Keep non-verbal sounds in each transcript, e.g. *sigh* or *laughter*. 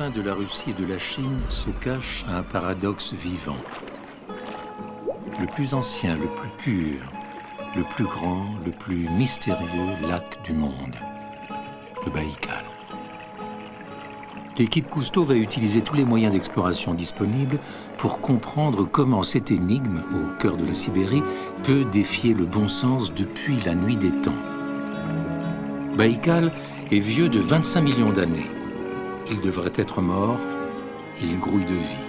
de la Russie et de la Chine se cache un paradoxe vivant. Le plus ancien, le plus pur, le plus grand, le plus mystérieux lac du monde, le Baïkal. L'équipe Cousteau va utiliser tous les moyens d'exploration disponibles pour comprendre comment cette énigme, au cœur de la Sibérie, peut défier le bon sens depuis la nuit des temps. Baïkal est vieux de 25 millions d'années. Il devrait être mort, il grouille de vie.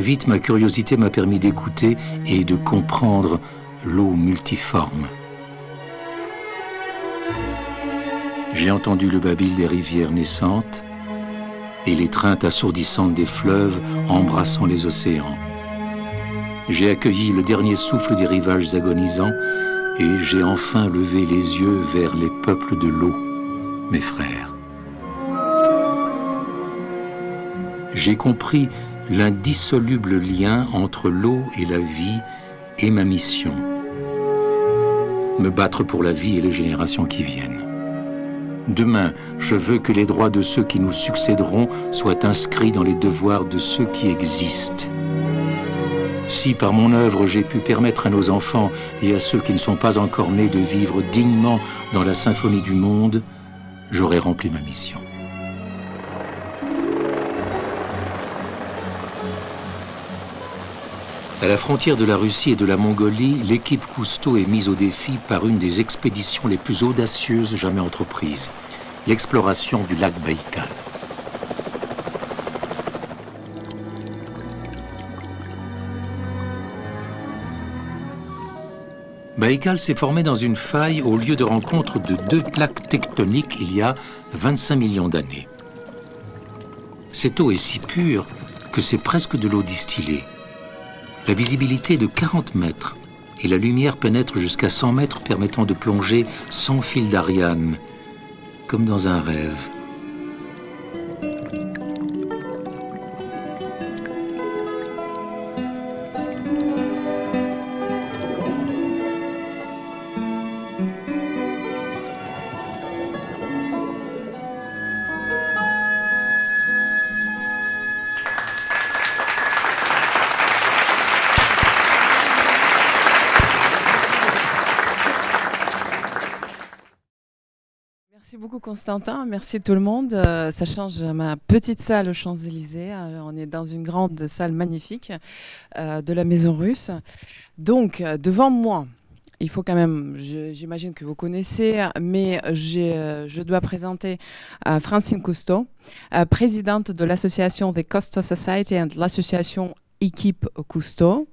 Vite, ma curiosité m'a permis d'écouter et de comprendre l'eau multiforme. J'ai entendu le babil des rivières naissantes et l'étreinte assourdissante des fleuves embrassant les océans. J'ai accueilli le dernier souffle des rivages agonisants et j'ai enfin levé les yeux vers les peuples de l'eau, mes frères. J'ai compris l'indissoluble lien entre l'eau et la vie est ma mission. Me battre pour la vie et les générations qui viennent. Demain, je veux que les droits de ceux qui nous succéderont soient inscrits dans les devoirs de ceux qui existent. Si par mon œuvre j'ai pu permettre à nos enfants et à ceux qui ne sont pas encore nés de vivre dignement dans la symphonie du monde, j'aurai rempli ma mission. À la frontière de la Russie et de la Mongolie, l'équipe Cousteau est mise au défi par une des expéditions les plus audacieuses jamais entreprises, l'exploration du lac Baïkal. Baïkal s'est formé dans une faille au lieu de rencontre de deux plaques tectoniques il y a 25 millions d'années. Cette eau est si pure que c'est presque de l'eau distillée. La visibilité est de 40 mètres et la lumière pénètre jusqu'à 100 mètres permettant de plonger sans fil d'Ariane, comme dans un rêve. Constantin, merci tout le monde. Euh, ça change ma petite salle aux Champs-Élysées. Euh, on est dans une grande salle magnifique euh, de la Maison Russe. Donc, devant moi, il faut quand même, j'imagine que vous connaissez, mais je dois présenter Francine Cousteau, présidente de l'association The Cousteau Society et l'association Équipe Cousteau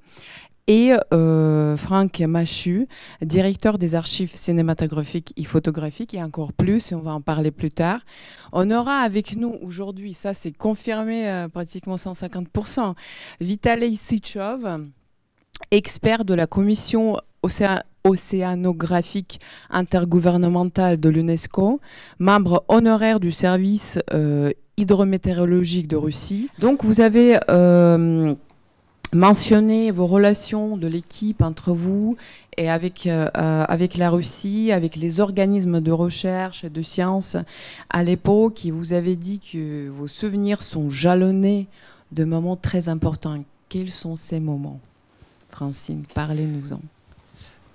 et euh, Franck Machu, directeur des archives cinématographiques et photographiques, et encore plus, et on va en parler plus tard. On aura avec nous aujourd'hui, ça c'est confirmé euh, pratiquement 150%, Vitaly Sichov, expert de la commission océanographique intergouvernementale de l'UNESCO, membre honoraire du service euh, hydrométéorologique de Russie. Donc vous avez mentionner vos relations de l'équipe entre vous et avec, euh, euh, avec la Russie, avec les organismes de recherche et de sciences à l'époque, qui vous avez dit que vos souvenirs sont jalonnés de moments très importants. Quels sont ces moments? Francine, parlez-nous-en.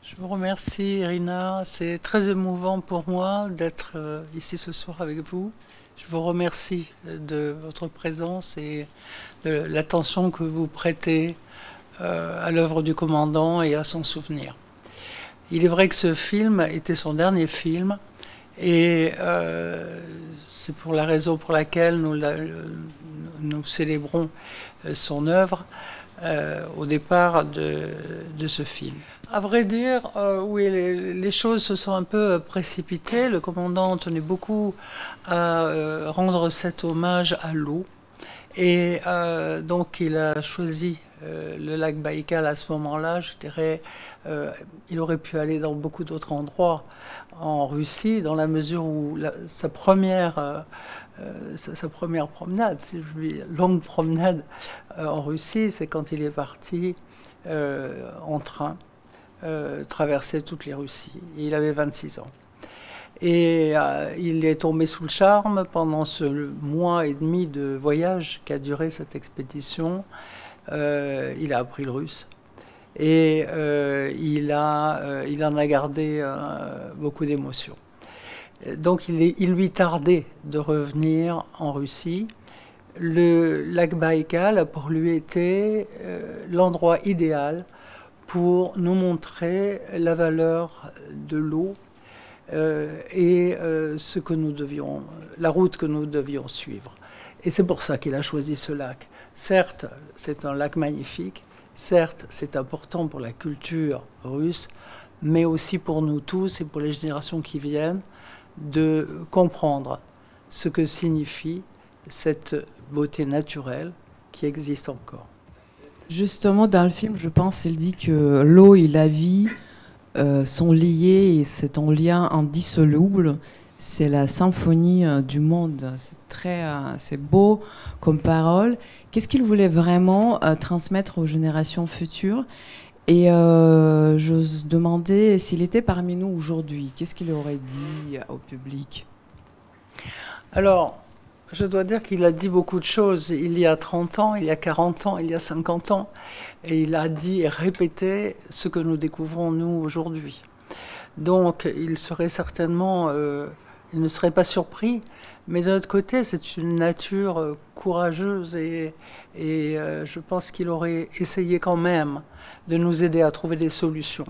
Je vous remercie, Irina. C'est très émouvant pour moi d'être euh, ici ce soir avec vous. Je vous remercie de votre présence et de l'attention que vous prêtez euh, à l'œuvre du commandant et à son souvenir. Il est vrai que ce film était son dernier film Et c'est pour la raison pour laquelle nous, nous célébrons son œuvre au départ de, ce film. À vrai dire, oui, les, choses se sont un peu précipitées. Le commandant tenait beaucoup à rendre cet hommage à l'eau. Et euh, donc il a choisi euh, le lac Baïkal à ce moment-là. Je dirais, euh, il aurait pu aller dans beaucoup d'autres endroits en Russie, dans la mesure où sa première sa, première promenade, si je dis longue promenade en Russie, c'est quand il est parti en train traverser toutes les Russies. il avait 26 ans. Et euh, il est tombé sous le charme pendant ce mois et demi de voyage qu'a duré cette expédition. Euh, il a appris le russe. Et euh, il, en a gardé beaucoup d'émotions. Donc il, il, lui tardait de revenir en Russie. Le lac Baïkal a pour lui été l'endroit idéal pour nous montrer la valeur de l'eau et euh, ce que nous devions, la route que nous devions suivre. Et c'est pour ça qu'il a choisi ce lac. Certes, c'est un lac magnifique, certes, c'est important pour la culture russe, mais aussi pour nous tous et pour les générations qui viennent de comprendre ce que signifie cette beauté naturelle qui existe encore. Justement, dans le film, je pense, il dit que l'eau et la vie euh, sont liés et c'est un lien indissoluble. C'est la symphonie euh, du monde. C'est très, euh, c'est beau comme parole. Qu'est-ce qu'il voulait vraiment transmettre aux générations futures? Et j'ose demander s'il était parmi nous aujourd'hui. Qu'est-ce qu'il aurait dit au public? Alors, je dois dire qu'il a dit beaucoup de choses. Il y a 30 ans, il y a 40 ans, il y a 50 ans. Et il a dit et répété ce que nous découvrons nous aujourd'hui. Donc il serait certainement, euh, il ne serait pas surpris, mais de notre côté c'est une nature euh, courageuse et, euh, je pense qu'il aurait essayé quand même de nous aider à trouver des solutions.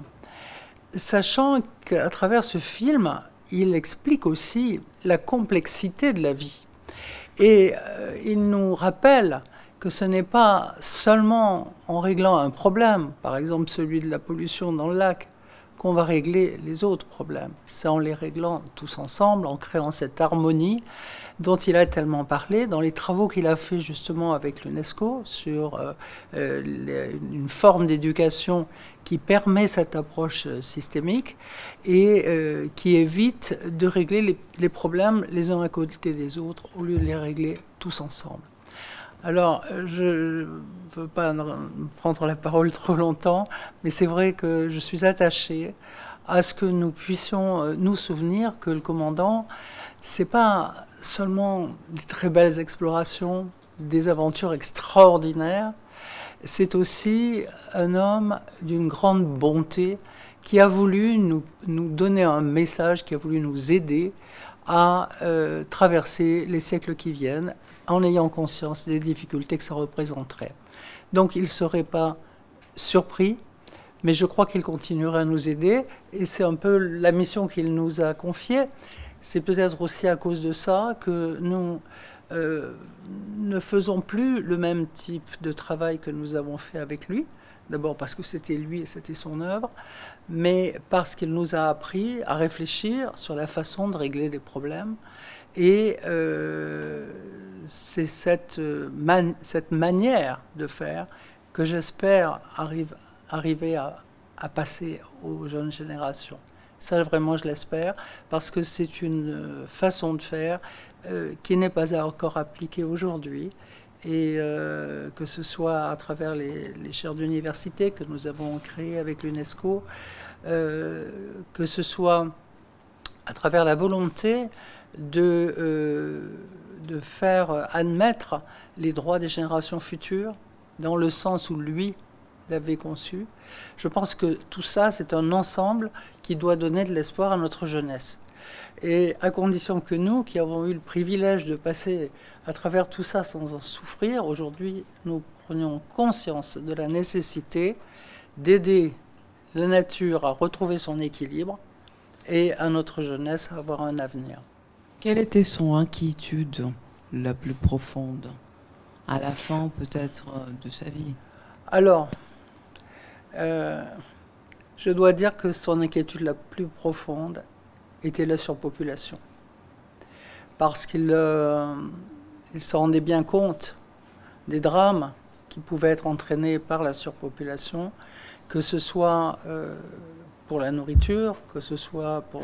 Sachant qu'à travers ce film, il explique aussi la complexité de la vie. Et il nous rappelle que ce n'est pas seulement en réglant un problème, par exemple celui de la pollution dans le lac, qu'on va régler les autres problèmes. C'est en les réglant tous ensemble, en créant cette harmonie dont il a tellement parlé dans les travaux qu'il a fait justement avec l'UNESCO sur euh, euh, une forme d'éducation qui permet cette approche euh, systémique et qui évite de régler les, les problèmes les uns à côté des autres au lieu de les régler tous ensemble. Alors, je ne veux pas prendre la parole *laughs* trop longtemps, mais c'est vrai que je suis attachée à ce que nous puissions euh, nous souvenir que le commandant, c'est pas seulement des très belles explorations, des aventures extraordinaires, c'est aussi un homme d'une grande bonté qui a voulu nous, donner un message, qui a voulu nous aider à euh, traverser les siècles qui viennent en ayant conscience des difficultés que ça représenterait. Donc il ne serait pas surpris, mais je crois qu'il continuera à nous aider, et c'est un peu la mission qu'il nous a confiée. C'est peut-être aussi à cause de ça que nous euh, ne faisons plus le même type de travail que nous avons fait avec lui. D'abord parce que c'était lui et c'était son œuvre, mais parce qu'il nous a appris à réfléchir sur la façon de régler des problèmes. Et euh, c'est cette, euh, cette manière de faire que j'espère arriver à, passer aux jeunes générations. Ça, vraiment, je l'espère, parce que c'est une euh, façon de faire qui n'est pas encore appliquée aujourd'hui. Et que ce soit à travers les, les chaires d'université que nous avons créées avec l'UNESCO, que ce soit à travers la volonté de de faire admettre les droits des générations futures dans le sens où lui l'avait conçu. Je pense que tout ça, c'est un ensemble qui doit donner de l'espoir à notre jeunesse. Et à condition que nous, qui avons eu le privilège de passer à travers tout ça sans en souffrir, aujourd'hui, nous prenions conscience de la nécessité d'aider la nature à retrouver son équilibre et à notre jeunesse à avoir un avenir. Quelle était son inquiétude la plus profonde à la fin peut-être de sa vie? Alors, euh, je dois dire que son inquiétude la plus profonde était la surpopulation. Parce qu'il euh, se rendait bien compte des drames qui pouvaient être entraînés par la surpopulation, que ce soit euh, pour la nourriture, que ce soit pour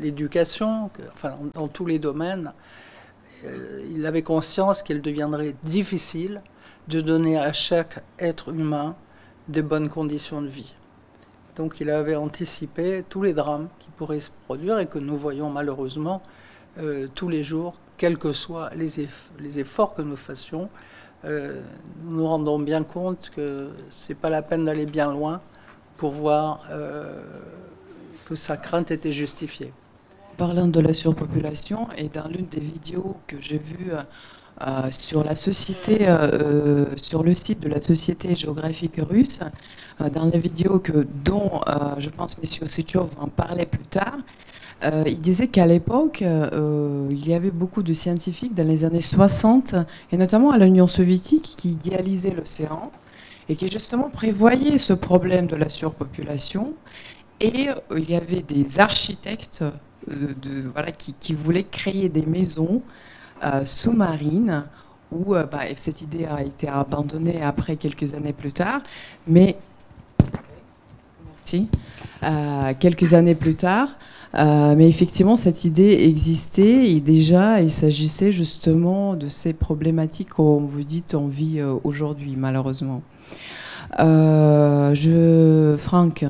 l'éducation, enfin dans, tous les domaines. il avait conscience qu'il deviendrait difficile de donner à chaque être humain des bonnes conditions de vie. Donc il avait anticipé tous les drames qui pourraient se produire et que nous voyons malheureusement euh, tous les jours, quels que soient les, les efforts que nous fassions. Euh, nous nous rendons bien compte que ce n'est pas la peine d'aller bien loin pour voir euh, que sa crainte était justifiée. Parlant de la surpopulation, et dans l'une des vidéos que j'ai vues euh, sur la société, euh, sur le site de la Société géographique russe, dans la vidéo que, dont je pense M. Sitchov en parlait plus tard, il disait qu'à l'époque, il y avait beaucoup de scientifiques dans les années 60, et notamment à l'Union soviétique, qui idéalisaient l'océan et qui justement prévoyaient ce problème de la surpopulation. Et il y avait des architectes voilà, qui, voulaient créer des maisons euh, sous-marine où euh, bah, cette idée a été abandonnée après quelques années plus tard. Mais merci. Euh, quelques années plus tard. mais effectivement, cette idée existait et déjà, il s'agissait justement de ces problématiques qu'on vous dit on vit aujourd'hui, malheureusement. Je, Franck,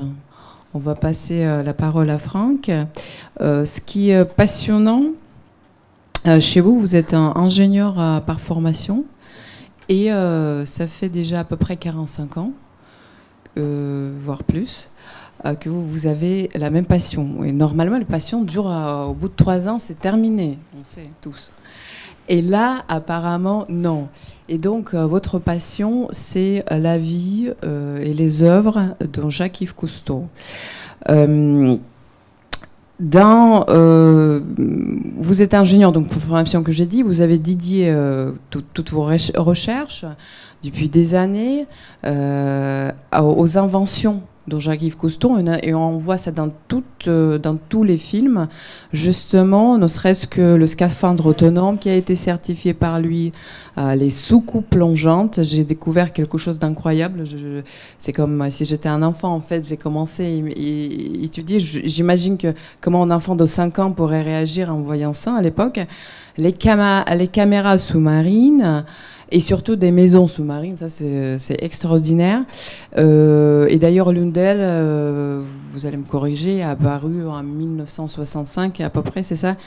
on va passer la parole à Franck. ce qui est passionnant, euh, chez vous, vous êtes un ingénieur par formation et euh, ça fait déjà à peu près 45 ans, euh, voire plus, que vous, avez la même passion. Et normalement, la passion dure au bout de trois ans, c'est terminé, on sait tous. Et là, apparemment, non. Et donc, votre passion, c'est la vie et les œuvres de Jacques-Yves Cousteau. Dans, euh, vous êtes ingénieur, donc pour formation que j'ai dit, vous avez dédié euh, toutes vos recherches depuis des années euh, aux inventions dont Jacques-Yves Cousteau, et on voit ça dans, euh, dans tous les films, justement, ne serait-ce que le scaphandre autonome qui a été certifié par lui, euh, les soucoupes plongeantes, j'ai découvert quelque chose d'incroyable. C'est comme si j'étais un enfant, en fait, j'ai commencé à étudier. J'imagine que comment un enfant de 5 ans pourrait réagir en voyant ça à l'époque. Les, les caméras sous-marines, et surtout des maisons sous-marines, ça c'est extraordinaire. Euh, et d'ailleurs, l'une d'elles, euh, vous allez me corriger, a apparu en 1965 à peu près, c'est ça?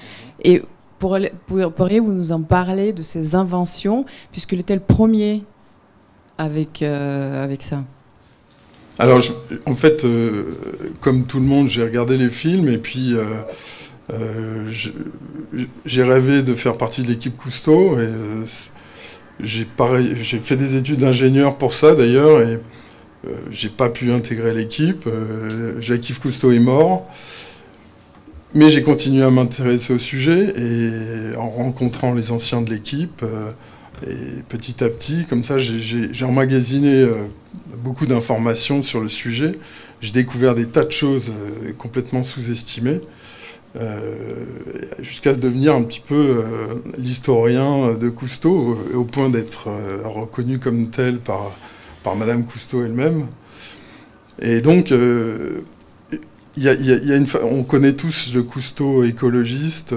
Et pourriez-vous nous en parler de ces inventions, puisqu'il était le premier avec, euh, avec ça. Alors, en fait, comme tout le monde, j'ai regardé les films et puis j'ai rêvé de faire partie de l'équipe Cousteau. Et j'ai j'ai fait des études d'ingénieur pour ça d'ailleurs, et euh, j'ai pas pu intégrer l'équipe. Euh, Jacques-Yves Cousteau est mort. Mais j'ai continué à m'intéresser au sujet et en rencontrant les anciens de l'équipe, euh, et petit à petit, comme ça, j'ai emmagasiné beaucoup d'informations sur le sujet. J'ai découvert des tas de choses complètement sous-estimées. Euh, jusqu'à devenir un petit peu euh, l'historien de Cousteau, au point d'être euh, reconnu comme tel par, par Madame Cousteau elle-même. Et donc, y a, une, on connaît tous le Cousteau écologiste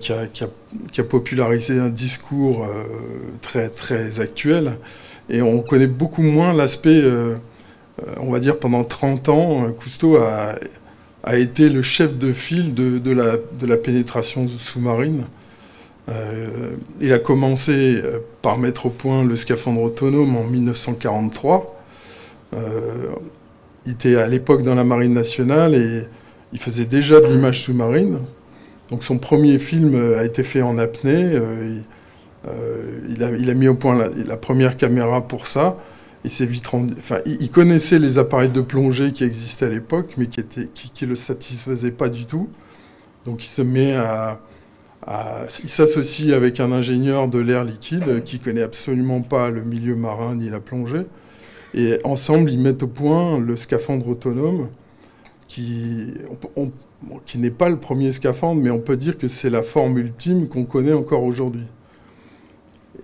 qui, a, qui, a, popularisé un discours très, très actuel. Et on connaît beaucoup moins l'aspect, on va dire pendant 30 ans, Cousteau a a été le chef de file de, la, pénétration sous-marine. Euh, il a commencé euh, par mettre au point le scaphandre autonome en 1943. Euh, il était à l'époque dans la marine nationale et il faisait déjà de l'image sous-marine. Donc son premier film a été fait en apnée. il, a, mis au point la, première caméra pour ça. Il connaissait les appareils de plongée qui existaient à l'époque, mais qui ne le satisfaisaient pas du tout. Donc il se met à, il s'associe avec un ingénieur de l'air liquide qui connaît absolument pas le milieu marin ni la plongée. Et ensemble, ils mettent au point le scaphandre autonome, qui n'est pas le premier scaphandre, mais on peut dire que c'est la forme ultime qu'on connaît encore aujourd'hui.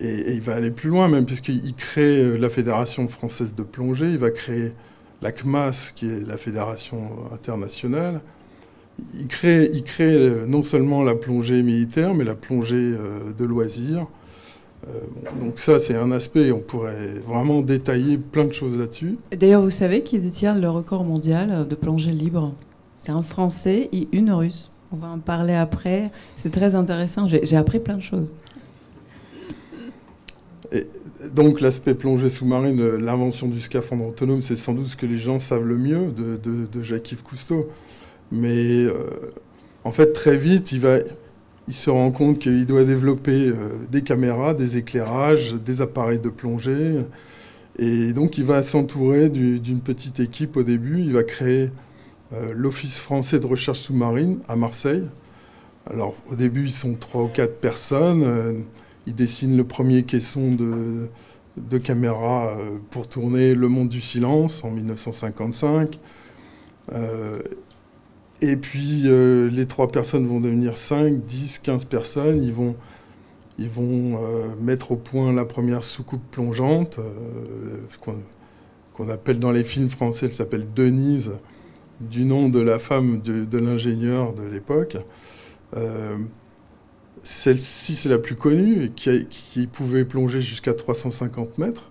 Et, il va aller plus loin même, puisqu'il crée euh, la Fédération française de plongée, il va créer la CMAS, qui est la Fédération internationale. Il crée, euh, non seulement la plongée militaire, mais la plongée euh, de loisirs. donc ça, c'est un aspect, on pourrait vraiment détailler plein de choses là-dessus. D'ailleurs, vous savez qui détient le record mondial de plongée libre C'est un Français et une Russe. On va en parler après. C'est très intéressant. J'ai appris plein de choses. Et donc l'aspect plongée sous-marine, l'invention du scaphandre autonome, c'est sans doute ce que les gens savent le mieux de, Jacques-Yves Cousteau. Mais euh, en fait, très vite, il, se rend compte qu'il doit développer euh, des caméras, des éclairages, des appareils de plongée. Et donc il va s'entourer d'une petite équipe au début. Il va créer euh, l'Office français de recherche sous-marine à Marseille. Alors au début, ils sont trois ou quatre personnes. Il dessine le premier caisson de, caméra euh, pour tourner Le Monde du Silence en 1955. Euh, et puis euh, les trois personnes vont devenir 5, 10, 15 personnes. Ils vont, mettre au point la première soucoupe plongeante, qu'on appelle dans les films français, elle s'appelle Denise, du nom de la femme de l'ingénieur de l'époque. Celle-ci, c'est la plus connue, qui, pouvait plonger jusqu'à 350 mètres.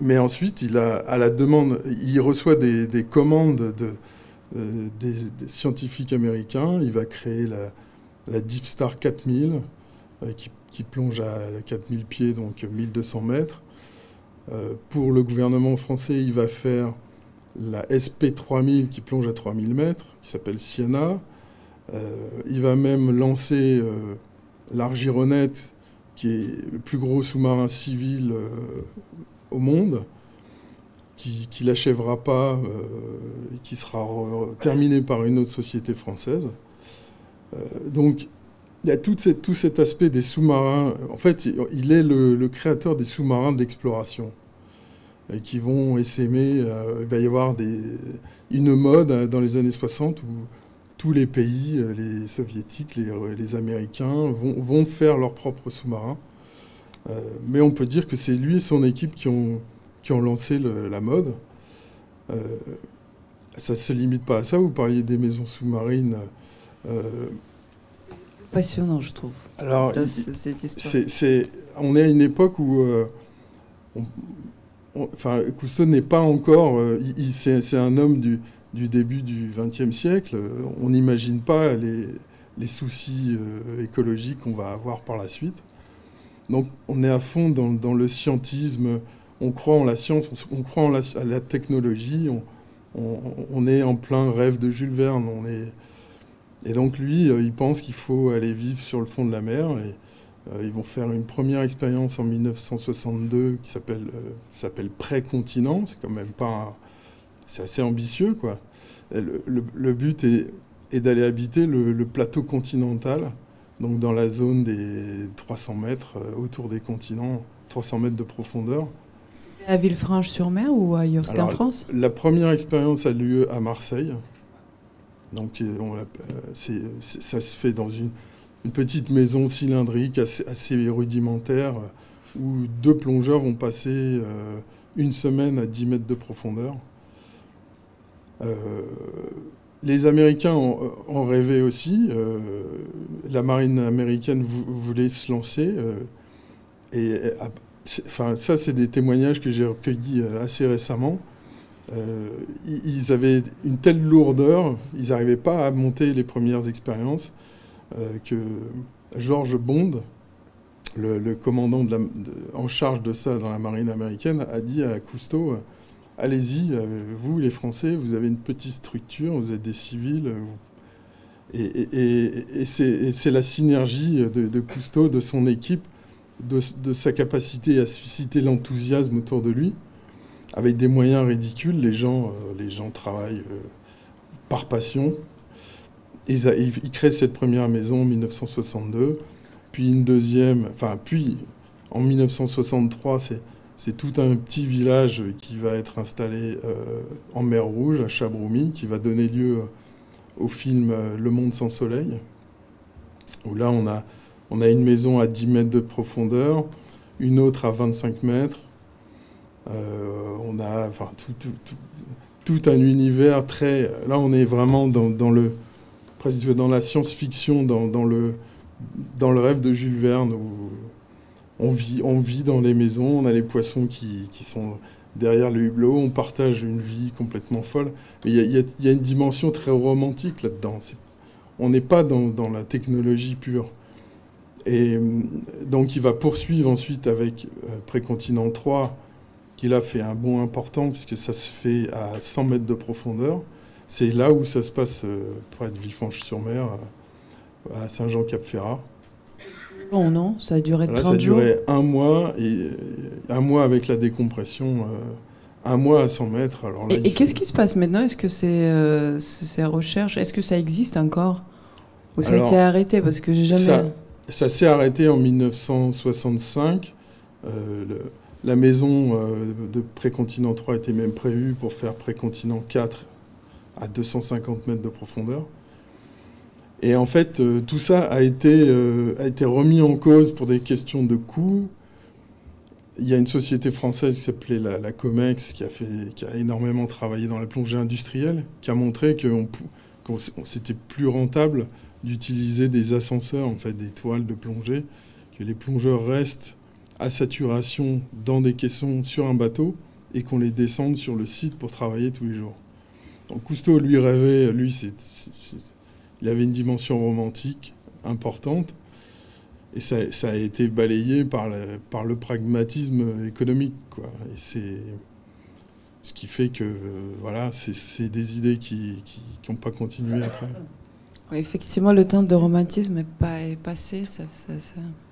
Mais ensuite, il a, à la demande, il reçoit des, commandes de, euh, des, scientifiques américains. Il va créer la, Deep Star 4000, euh, qui, plonge à 4000 pieds, donc 1200 mètres. Euh, pour le gouvernement français, il va faire la SP3000 qui plonge à 3000 mètres, qui s'appelle Siena. Euh, il va même lancer euh, l'Argironette, qui est le plus gros sous-marin civil euh, au monde, qui, qui l'achèvera pas, qui sera terminé par une autre société française. donc, il y a tout, cet aspect des sous-marins. En fait, il est le, créateur des sous-marins d'exploration qui vont essaimer. il va y avoir une mode dans les années 60 où tous les pays, euh, les soviétiques, les, les Américains, vont, vont, faire leurs propres sous-marins. Euh, mais on peut dire que c'est lui et son équipe qui ont, qui ont lancé la mode. Euh, ça ne se limite pas à ça. Vous parliez des maisons sous-marines. passionnant, je trouve. Alors, on est à une époque où, enfin, Cousteau n'est pas encore. c'est, un homme du, du début du XXe siècle, on n'imagine pas les, soucis euh, écologiques qu'on va avoir par la suite. Donc on est à fond dans, le scientisme, on croit en la science, on, croit en la, à la technologie, on, est en plein rêve de Jules Verne. On est... Et donc lui, euh, il pense qu'il faut aller vivre sur le fond de la mer. Et, euh, ils vont faire une première expérience en 1962 qui s'appelle s'appelle Pré-continent. C'est quand même pas c'est assez ambitieux, quoi. Le, but est, d'aller habiter le, plateau continental, donc dans la zone des 300 mètres euh, autour des continents, 300 mètres de profondeur. C'était à Villefranche-sur-Mer ou ailleurs C'était en France La première expérience a lieu à Marseille. Donc euh, euh, ça se fait dans une, petite maison cylindrique assez, rudimentaire où deux plongeurs vont passer une semaine à 10 mètres de profondeur. Euh, les Américains ont, rêvé aussi. Euh, la marine américaine voulait se lancer. Euh, et enfin, ça, c'est des témoignages que j'ai recueillis assez récemment. ils avaient une telle lourdeur, ils n'arrivaient pas à monter les premières expériences, que George Bond, le, commandant en charge de ça dans la marine américaine, a dit à Cousteau allez-y, euh, vous les Français, vous avez une petite structure, vous êtes des civils. Et, c'est la synergie de, Cousteau, de son équipe, de, sa capacité à susciter l'enthousiasme autour de lui, avec des moyens ridicules. Les gens, euh, les gens travaillent euh, par passion. Ils, ils, créent cette première maison en 1962, puis une deuxième, enfin, puis en 1963, c'est tout un petit village qui va être installé euh, en mer Rouge, à Chabroumi, qui va donner lieu au film Le Monde sans soleil, où là on a on a une maison à 10 mètres de profondeur, une autre à 25 mètres. Euh, on a tout, un univers très... Là, on est vraiment dans, le, presque dans la science-fiction, dans, le, dans le rêve de Jules Verne, on vit, on vit dans les maisons, on a les poissons qui, sont derrière le hublot, on partage une vie complètement folle. Il y, a, une dimension très romantique là-dedans. On n'est pas dans la technologie pure. Et euh, donc il va poursuivre ensuite avec euh, Précontinent 3, qui a fait un bond important, puisque ça se fait à 100 mètres de profondeur. C'est là où ça se passe euh, près de Villefranche-sur-Mer, à Saint-Jean-Cap-Ferrat. Non? Ça a duré 30 Ça a duré un mois, et un mois avec la décompression, un mois à 100 mètres. Alors et, qu'est-ce qui se passe maintenant? Est-ce que c'est ces recherches, est-ce que ça existe encore? Ou ça a été arrêté? Parce que j'ai jamais... Ça s'est arrêté en 1965. Euh, la maison euh, de Précontinent 3 était même prévue pour faire Précontinent 4 à 250 mètres de profondeur. Et en fait, euh, tout ça a été, a été remis en cause pour des questions de coûts. Il y a une société française qui s'appelait la, COMEX qui a, fait, qui a énormément travaillé dans la plongée industrielle, qui a montré que c'était plus rentable d'utiliser des ascenseurs, en fait, des toiles de plongée, que les plongeurs restent à saturation dans des caissons sur un bateau et qu'on les descende sur le site pour travailler tous les jours. Donc Cousteau, lui, rêvait, lui, il avait une dimension romantique importante, et ça, a été balayé par le, pragmatisme économique. Ce qui fait que, euh, voilà, c'est des idées qui n'ont pas continué après effectivement, le temps de romantisme est, pas, est passé,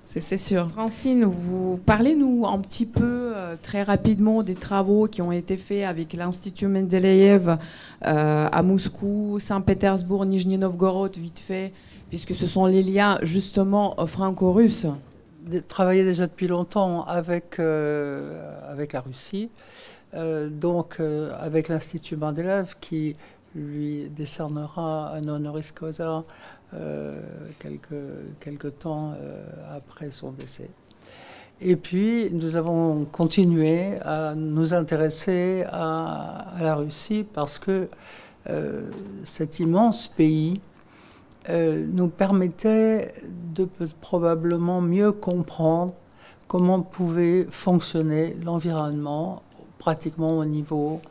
c'est sûr. Francine, vous parlez-nous un petit peu, euh, très rapidement, des travaux qui ont été faits avec l'Institut Mendeleïev euh, à Moscou, Saint-Pétersbourg, Nijni Novgorod, vite fait, puisque ce sont les liens justement franco-russes. Travailler déjà depuis longtemps avec, euh, avec la Russie, donc avec l'Institut Mendeleïev qui lui décernera un honoris causa euh, quelques, quelques, temps euh, après son décès. Et puis, nous avons continué à nous intéresser à, la Russie parce que euh, cet immense pays nous permettait de probablement mieux comprendre comment pouvait fonctionner l'environnement pratiquement au niveau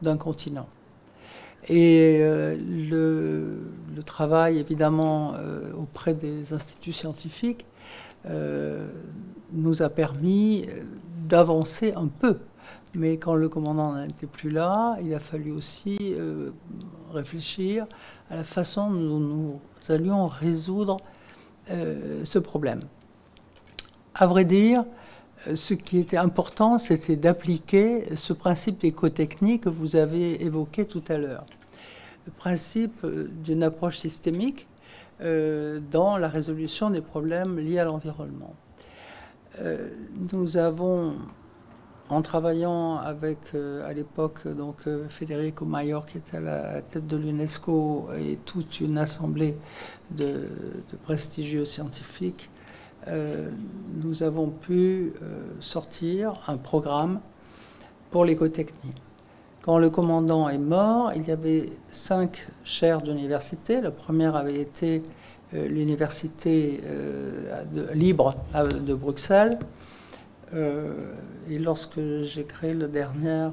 d'un continent. Et euh, le, travail, évidemment, euh, auprès des instituts scientifiques euh, nous a permis d'avancer un peu. Mais quand le commandant n'était plus là, il a fallu aussi réfléchir à la façon dont nous allions résoudre ce problème. À vrai dire, ce qui était important, c'était d'appliquer ce principe d'éco-technique que vous avez évoqué tout à l'heure. Le principe euh, d'une approche systémique euh, dans la résolution des problèmes liés à l'environnement. Euh, nous avons, en travaillant avec, à l'époque, donc Federico Mayor, qui était à la tête de l'UNESCO, et toute une assemblée de prestigieux scientifiques, euh, nous avons pu euh, sortir un programme pour l'écotechnie. Quand le commandant est mort, il y avait cinq chaires d'université. La première avait été euh, l'université libre de Bruxelles. et lorsque j'ai créé la dernière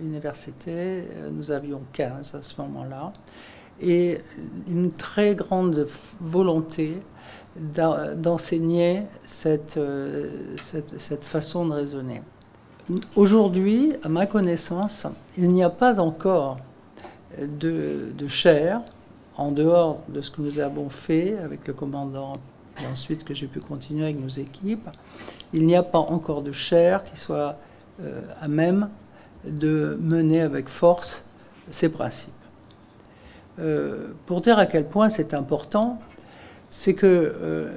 université, nous avions 15 à ce moment-là. Et une très grande volonté d'enseigner euh, cette, cette, façon de raisonner. Aujourd'hui, à ma connaissance, il n'y a pas encore de, de chair, en dehors de ce que nous avons fait avec le commandant et ensuite que j'ai pu continuer avec nos équipes, il n'y a pas encore de chair qui soit à même de mener avec force ces principes. Pour dire à quel point c'est important, c'est que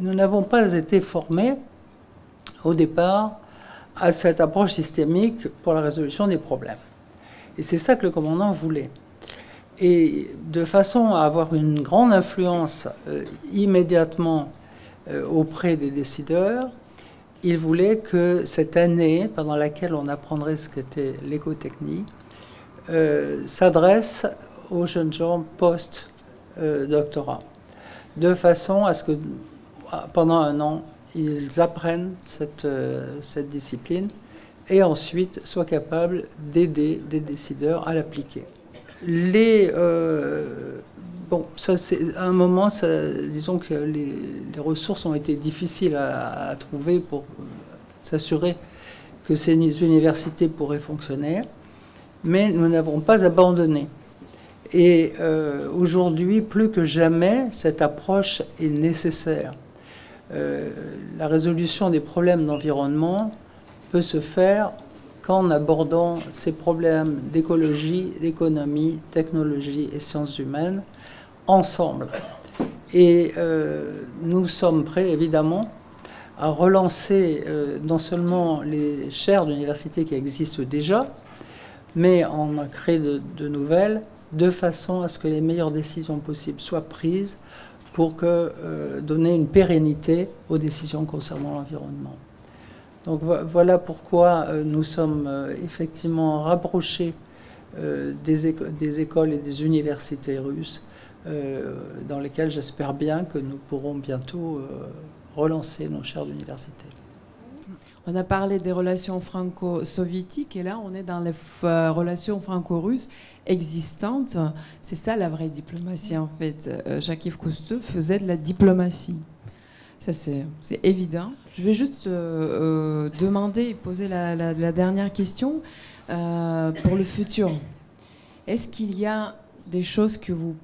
nous n'avons pas été formés au départ à cette approche systémique pour la résolution des problèmes. Et c'est ça que le commandant voulait. Et de façon à avoir une grande influence euh, immédiatement euh, auprès des décideurs, il voulait que cette année, pendant laquelle on apprendrait ce qu'était l'écotechnie, euh, s'adresse aux jeunes gens post-doctorat, de façon à ce que pendant un an, ils apprennent cette, euh, discipline et ensuite soient capables d'aider des décideurs à l'appliquer. Les, euh, bon, ça c'est un moment, disons que les, ressources ont été difficiles à, trouver pour s'assurer que ces universités pourraient fonctionner, mais nous n'avons pas abandonné. Et euh, aujourd'hui, plus que jamais, cette approche est nécessaire. Euh, la résolution des problèmes d'environnement peut se faire qu'en abordant ces problèmes d'écologie, d'économie, technologie et sciences humaines ensemble. Et euh, nous sommes prêts, évidemment, à relancer non seulement les chaires d'université qui existent déjà, mais en créer de nouvelles, de façon à ce que les meilleures décisions possibles soient prises pour euh, donner une pérennité aux décisions concernant l'environnement. Donc voilà pourquoi euh, nous sommes euh, effectivement rapprochés des, des, écoles et des universités russes, dans lesquelles j'espère bien que nous pourrons bientôt relancer nos chaires d'université. On a parlé des relations franco-soviétiques et là on est dans les relations franco-russes existantes. C'est ça la vraie diplomatie en fait. Euh, Jacques-Yves Cousteau faisait de la diplomatie. Ça c'est évident. Je vais juste euh, euh, demander poser la, dernière question pour le futur. Est-ce qu'il y a des choses que vous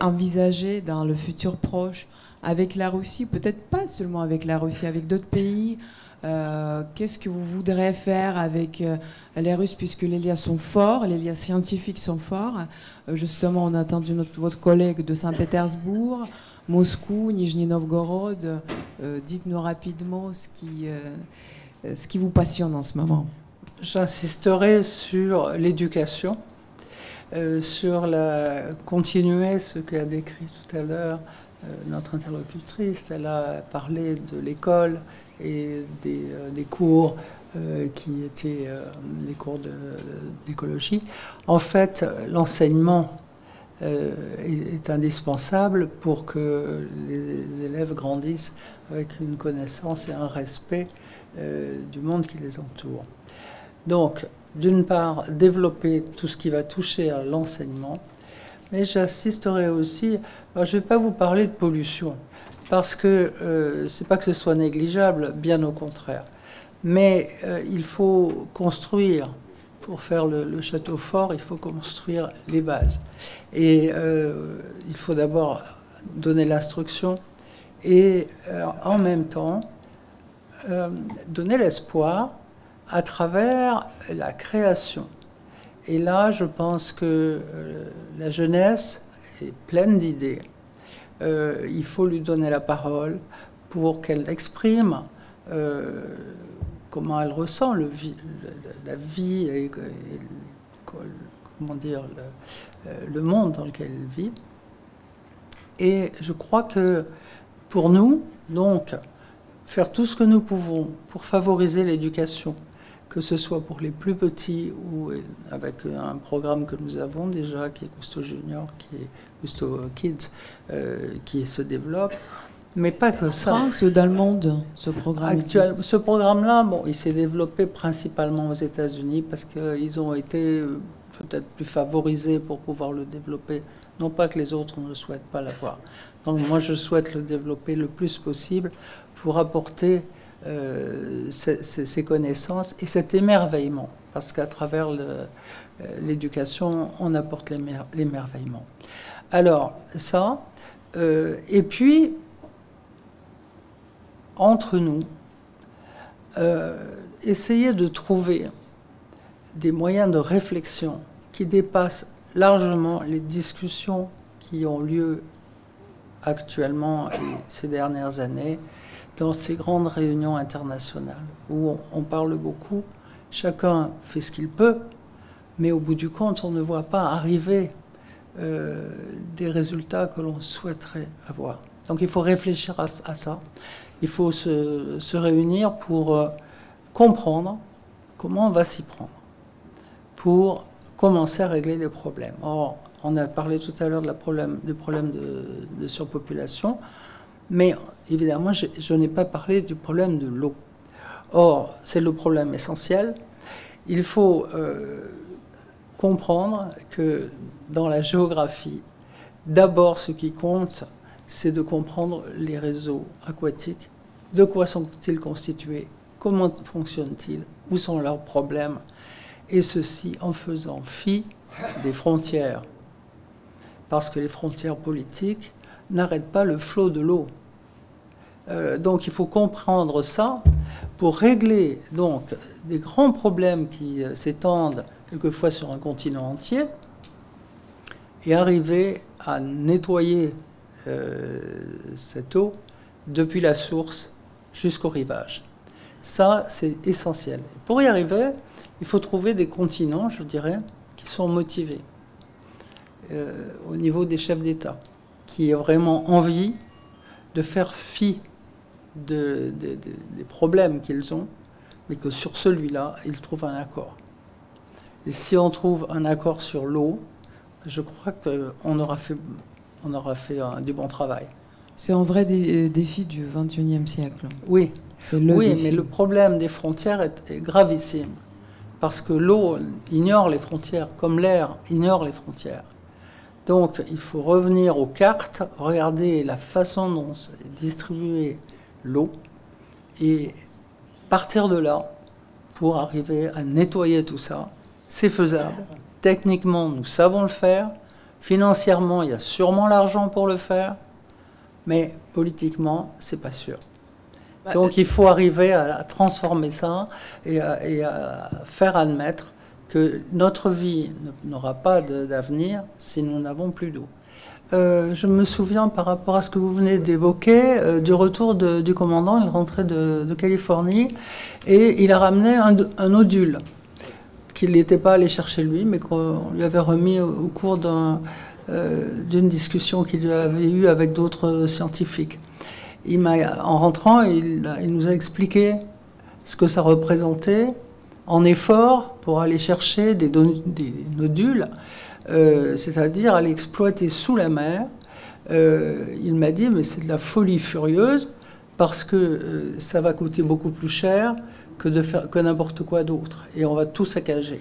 envisagez dans le futur proche avec la Russie, peut-être pas seulement avec la Russie, avec d'autres pays euh, qu'est-ce que vous voudrez faire avec euh, les Russes, puisque les liens sont forts, les liens scientifiques sont forts. Euh, justement, on a entendu votre collègue de Saint-Pétersbourg, Moscou, Nijni Novgorod. Dites-nous rapidement ce qui, ce qui vous passionne en ce moment. J'insisterai sur l'éducation, sur la continuer ce qu'a décrit tout à l'heure notre interlocutrice. Elle a parlé de l'école et des, euh, cours euh, qui étaient euh, les cours d'écologie. En fait, l'enseignement est, indispensable pour que les élèves grandissent avec une connaissance et un respect du monde qui les entoure. Donc, d'une part, développer tout ce qui va toucher à l'enseignement, mais j'assisterai aussi, je ne vais pas vous parler de pollution, parce que euh, c'est pas que ce soit négligeable, bien au contraire. Mais euh, il faut construire, pour faire le, château fort, il faut construire les bases. Et euh, il faut d'abord donner l'instruction et en même temps donner l'espoir à travers la création. Et là, je pense que la jeunesse est pleine d'idées euh, il faut lui donner la parole pour qu'elle exprime euh, comment elle ressent la vie et, comment dire, le, euh, le, monde dans lequel elle vit. Et je crois que pour nous, donc, faire tout ce que nous pouvons pour favoriser l'éducation, que ce soit pour les plus petits ou avec un programme que nous avons déjà, qui est Cousteau Junior, qui est Cousteau Kids, euh, qui se développe. Mais pas que ça. France ou dans le monde, ce programme Actuel, Ce programme-là, bon, il s'est développé principalement aux États-Unis parce qu'ils ont été euh, peut-être plus favorisés pour pouvoir le développer. Non pas que les autres ne souhaitent pas l'avoir. Donc moi, je souhaite le développer le plus possible pour apporter euh, ces, connaissances et cet émerveillement. Parce qu'à travers l'éducation, on apporte l'émerveillement. Alors, ça, euh, et puis, entre nous, essayer de trouver des moyens de réflexion qui dépassent largement les discussions qui ont lieu actuellement et ces dernières années dans ces grandes réunions internationales où on, parle beaucoup, chacun fait ce qu'il peut, mais au bout du compte, on ne voit pas arriver euh, des résultats que l'on souhaiterait avoir. Donc il faut réfléchir à, ça. Il faut se, réunir pour euh, comprendre comment on va s'y prendre, pour commencer à régler les problèmes. Or, on a parlé tout à l'heure du problème de, surpopulation, mais évidemment, je, n'ai pas parlé du problème de l'eau. Or, c'est le problème essentiel. Il faut euh, comprendre que dans la géographie, d'abord, ce qui compte, c'est de comprendre les réseaux aquatiques. De quoi sont-ils constitués? Comment fonctionnent-ils? Où sont leurs problèmes? Et ceci en faisant fi des frontières. Parce que les frontières politiques n'arrêtent pas le flot de l'eau. Euh, donc il faut comprendre ça pour régler donc des grands problèmes qui euh, s'étendent quelquefois sur un continent entier et arriver à nettoyer euh, cette eau depuis la source jusqu'au rivage. Ça, c'est essentiel. Pour y arriver, il faut trouver des continents, je dirais, qui sont motivés au niveau des chefs d'État, qui ont vraiment envie de faire fi des problèmes qu'ils ont, mais que sur celui-là, ils trouvent un accord. Et si on trouve un accord sur l'eau, je crois qu'on aura fait, on aura fait du bon travail. C'est un vrai euh, défi du XXIe siècle. Oui, oui, mais le problème des frontières est, gravissime. Parce que l'eau ignore les frontières, comme l'air ignore les frontières. Donc il faut revenir aux cartes, regarder la façon dont est distribuée l'eau et partir de là pour arriver à nettoyer tout ça. C'est faisable. Techniquement, nous savons le faire. Financièrement, il y a sûrement l'argent pour le faire. Mais politiquement, c'est pas sûr. Bah, Donc il faut arriver à, transformer ça et à, faire admettre que notre vie n'aura pas d'avenir si nous n'avons plus d'eau. Euh, je me souviens par rapport à ce que vous venez d'évoquer euh, du retour du commandant, il rentrait de, Californie et il a ramené un, un odule qu'il n'était pas allé chercher lui, mais qu'on lui avait remis au, cours euh, d'une discussion qu'il avait eue avec d'autres scientifiques. En rentrant, il, nous a expliqué ce que ça représentait en effort pour aller chercher des, nodules, euh, c'est-à-dire aller exploiter sous la mer. Euh, il m'a dit, mais c'est de la folie furieuse parce que euh, ça va coûter beaucoup plus cher que, n'importe quoi d'autre. Et on va tout saccager.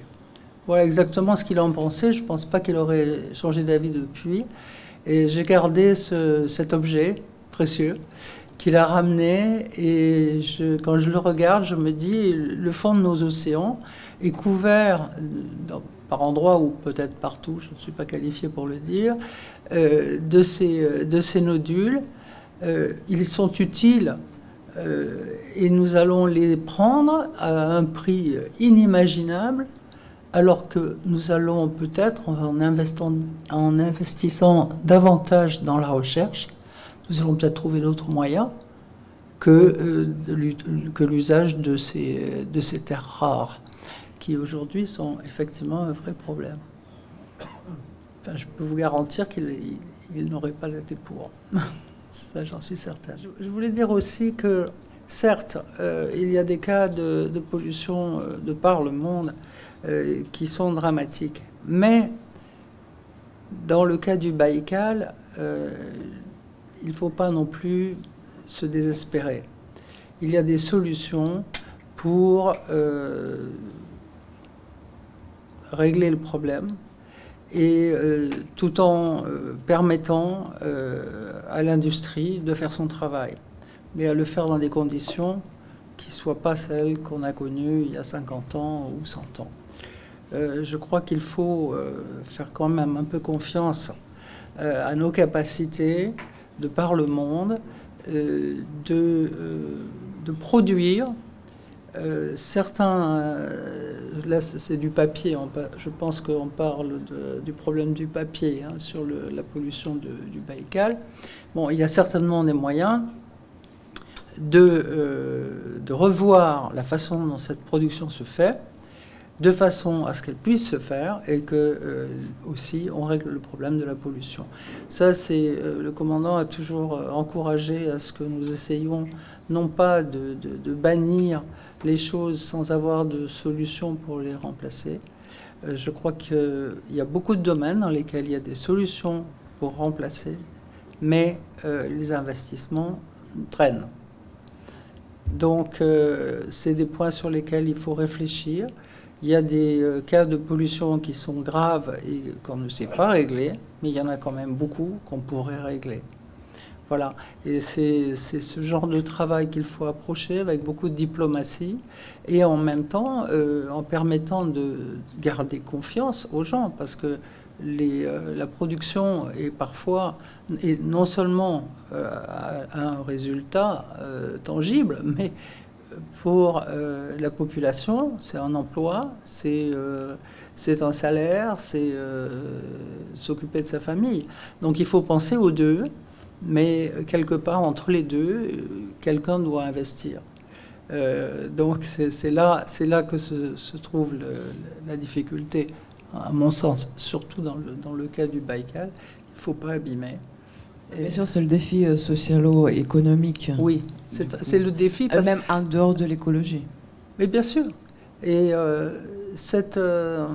Voilà exactement ce qu'il en pensait. Je ne pense pas qu'il aurait changé d'avis depuis. Et j'ai gardé cet objet précieux qu'il a ramené. Et quand je le regarde, je me dis, le fond de nos océans est couvert, par endroits ou peut-être partout, je ne suis pas qualifié pour le dire, euh, de, ces, de ces nodules. Euh, ils sont utiles euh, et nous allons les prendre à un prix inimaginable alors que nous allons peut-être, en, investissant davantage dans la recherche, nous allons peut-être trouver d'autres moyens que, euh, l'usage de ces terres rares, aujourd'hui sont effectivement un vrai problème. Je peux vous garantir qu'il n'aurait pas été pour. *laughs* Ça, j'en suis certain. Je, voulais dire aussi que, certes, euh, il y a des cas de, pollution euh, de par le monde qui sont dramatiques, mais dans le cas du Baïkal, il ne faut pas non plus se désespérer. Il y a des solutions pour euh, régler le problème et euh, tout en euh, permettant à l'industrie de faire son travail, mais à le faire dans des conditions qui ne soient pas celles qu'on a connues il y a 50 ans ou 100 ans. je crois qu'il faut faire quand même un peu confiance à nos capacités de par le monde de, de, produire certains, là c'est du papier, je pense qu'on parle du problème du papier hein, sur la pollution du Baïkal. Bon, il y a certainement des moyens de, de revoir la façon dont cette production se fait, de façon à ce qu'elle puisse se faire et que euh, aussi on règle le problème de la pollution. Ça, c'est euh, le commandant a toujours euh, encouragé à ce que nous essayions non pas de, bannir les choses sans avoir de solution pour les remplacer. je crois qu'il y a beaucoup de domaines dans lesquels il y a des solutions pour remplacer, mais les investissements traînent. Donc, c'est des points sur lesquels il faut réfléchir. Il y a des euh, cas de pollution qui sont graves et qu'on ne sait pas régler, mais il y en a quand même beaucoup qu'on pourrait régler. Voilà. Et c'est ce genre de travail qu'il faut approcher avec beaucoup de diplomatie et en même temps euh, en permettant de garder confiance aux gens parce que euh, la production est parfois non seulement un résultat tangible, mais pour euh, la population, c'est un emploi, c'est euh, un salaire, c'est euh, s'occuper de sa famille. Donc il faut penser aux deux, mais quelque part entre les deux, quelqu'un doit investir. donc c'est là, là que se, trouve la difficulté, à mon sens, surtout dans le, dans le cas du Baïkal. Il ne faut pas abîmer. Bien sûr, c'est le défi socio-économique. Oui, c'est le défi. Parce... Même en dehors de l'écologie. Mais bien sûr. Et euh, cette, euh,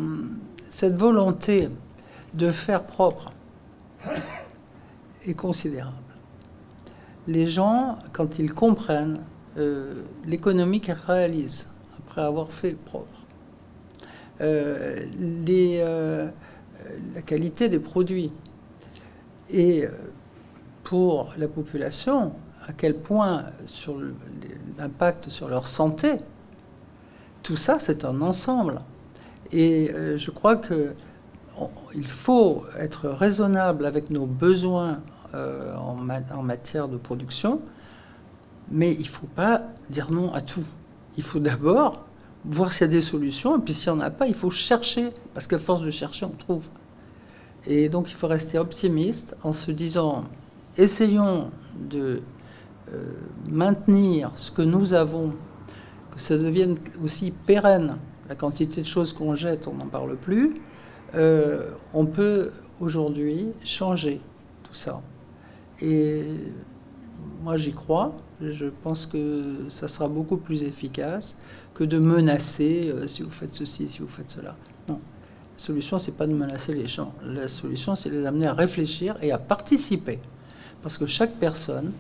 cette volonté de faire propre est considérable. Les gens, quand ils comprennent euh, l'économie qu'ils réalisent après avoir fait propre, les, la qualité des produits et pour la population, à quel point sur l'impact sur leur santé, tout ça c'est un ensemble. Et euh, je crois que il faut être raisonnable avec nos besoins euh, en, matière de production, mais il ne faut pas dire non à tout. Il faut d'abord voir s'il y a des solutions, et puis s'il n'y en a pas, il faut chercher, parce qu'à force de chercher, on trouve. Et donc il faut rester optimiste en se disant, essayons de euh, maintenir ce que nous avons, que ça devienne aussi pérenne, la quantité de choses qu'on jette, on n'en parle plus, euh, on peut aujourd'hui changer tout ça. Et moi j'y crois, je pense que ça sera beaucoup plus efficace que de menacer euh, si vous faites ceci, si vous faites cela. Non. La solution, c'est pas de menacer les gens. La solution, c'est de les amener à réfléchir et à participer. Parce que chaque personne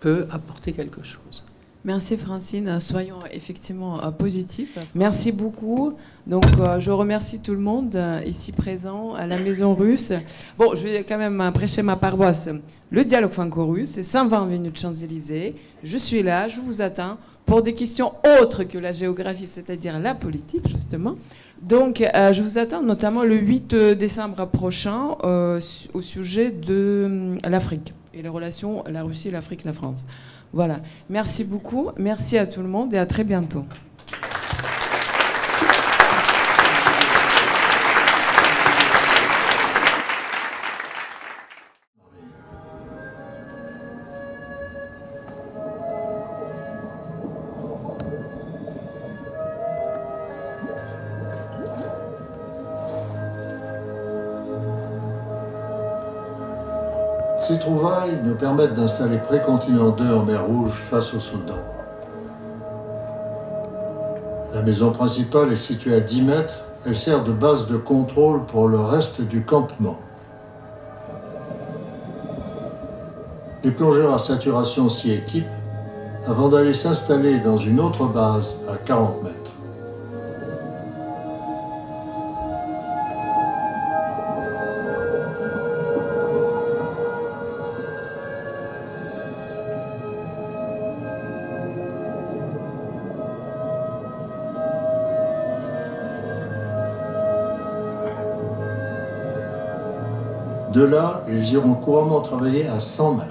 peut apporter quelque chose. Merci Francine, soyons effectivement euh, positifs. Merci beaucoup. Donc euh, je remercie tout le monde euh, ici présent à la Maison Russe. Bon, je vais quand même prêcher ma paroisse. Le dialogue franco-russe, c'est 120 minutes de Champs-Élysées. Je suis là, je vous attends pour des questions autres que la géographie, c'est-à-dire la politique justement. Donc je vous attends notamment le 8 décembre prochain au sujet de l'Afrique et les relations la Russie, l'Afrique, la France. Voilà. Merci beaucoup. Merci à tout le monde et à très bientôt. Nous permettent d'installer Précontinent 2 en mer Rouge face au Soudan. La maison principale est située à 10 mètres. Elle sert de base de contrôle pour le reste du campement. Les plongeurs à saturation s'y équipent avant d'aller s'installer dans une autre base à 40 mètres. De là, ils iront couramment travailler à 100 mètres.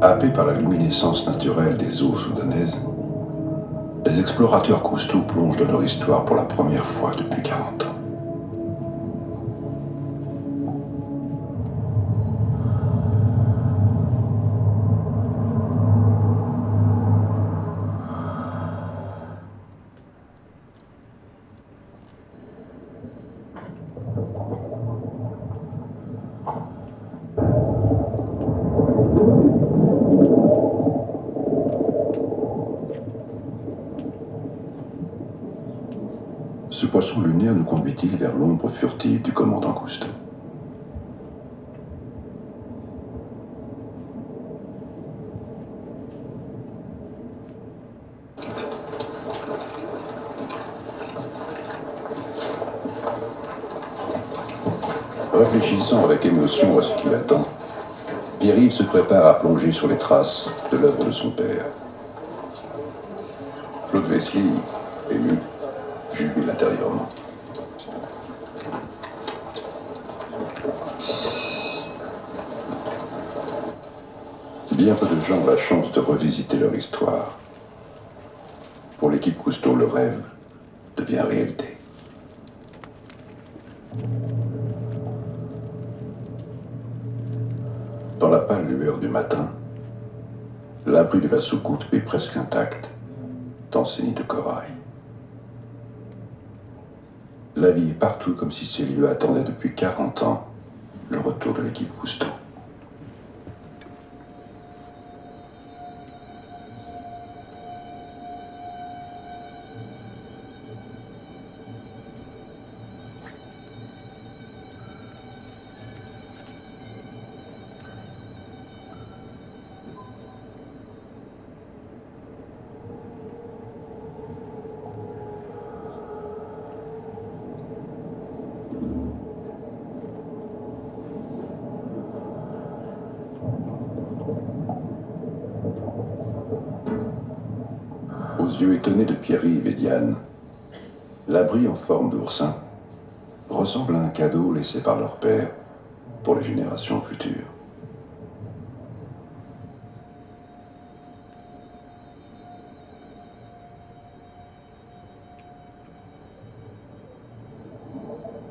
Happé par la luminescence naturelle des eaux soudanaises, explorateurs Cousteau plongent dans leur histoire pour la première fois depuis 40 ans. vers l'ombre furtive du commandant Cousteau. Réfléchissant à ce qui l'attend, Pierre-Yves se prépare à plonger sur les traces de l'œuvre de son père. Claude Wesley, ému, jubile intérieurement. Bien peu de gens ont la chance de revisiter leur histoire. Pour l'équipe Cousteau, le rêve devient réalité. Dans la pâle lueur du matin, l'abri de la soucoupe est presque intact dans ces nids de corail. La vie est partout comme si ces lieux attendaient depuis 40 ans le retour de l'équipe Cousteau. L'abri en forme d'oursin ressemble à un cadeau laissé par leur père pour les générations futures.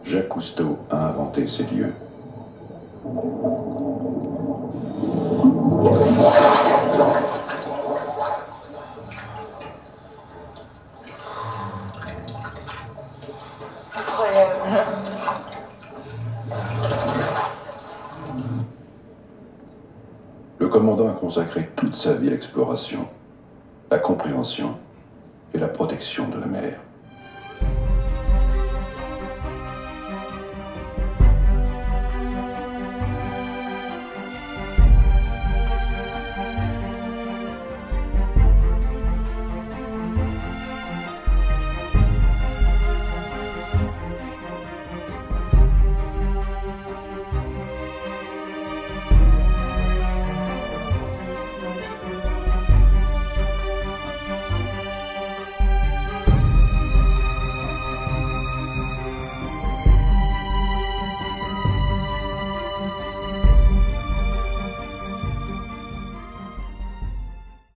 Jacques Cousteau a inventé ces lieux. Consacré toute sa vie à l'exploration, la compréhension et la protection de la mer.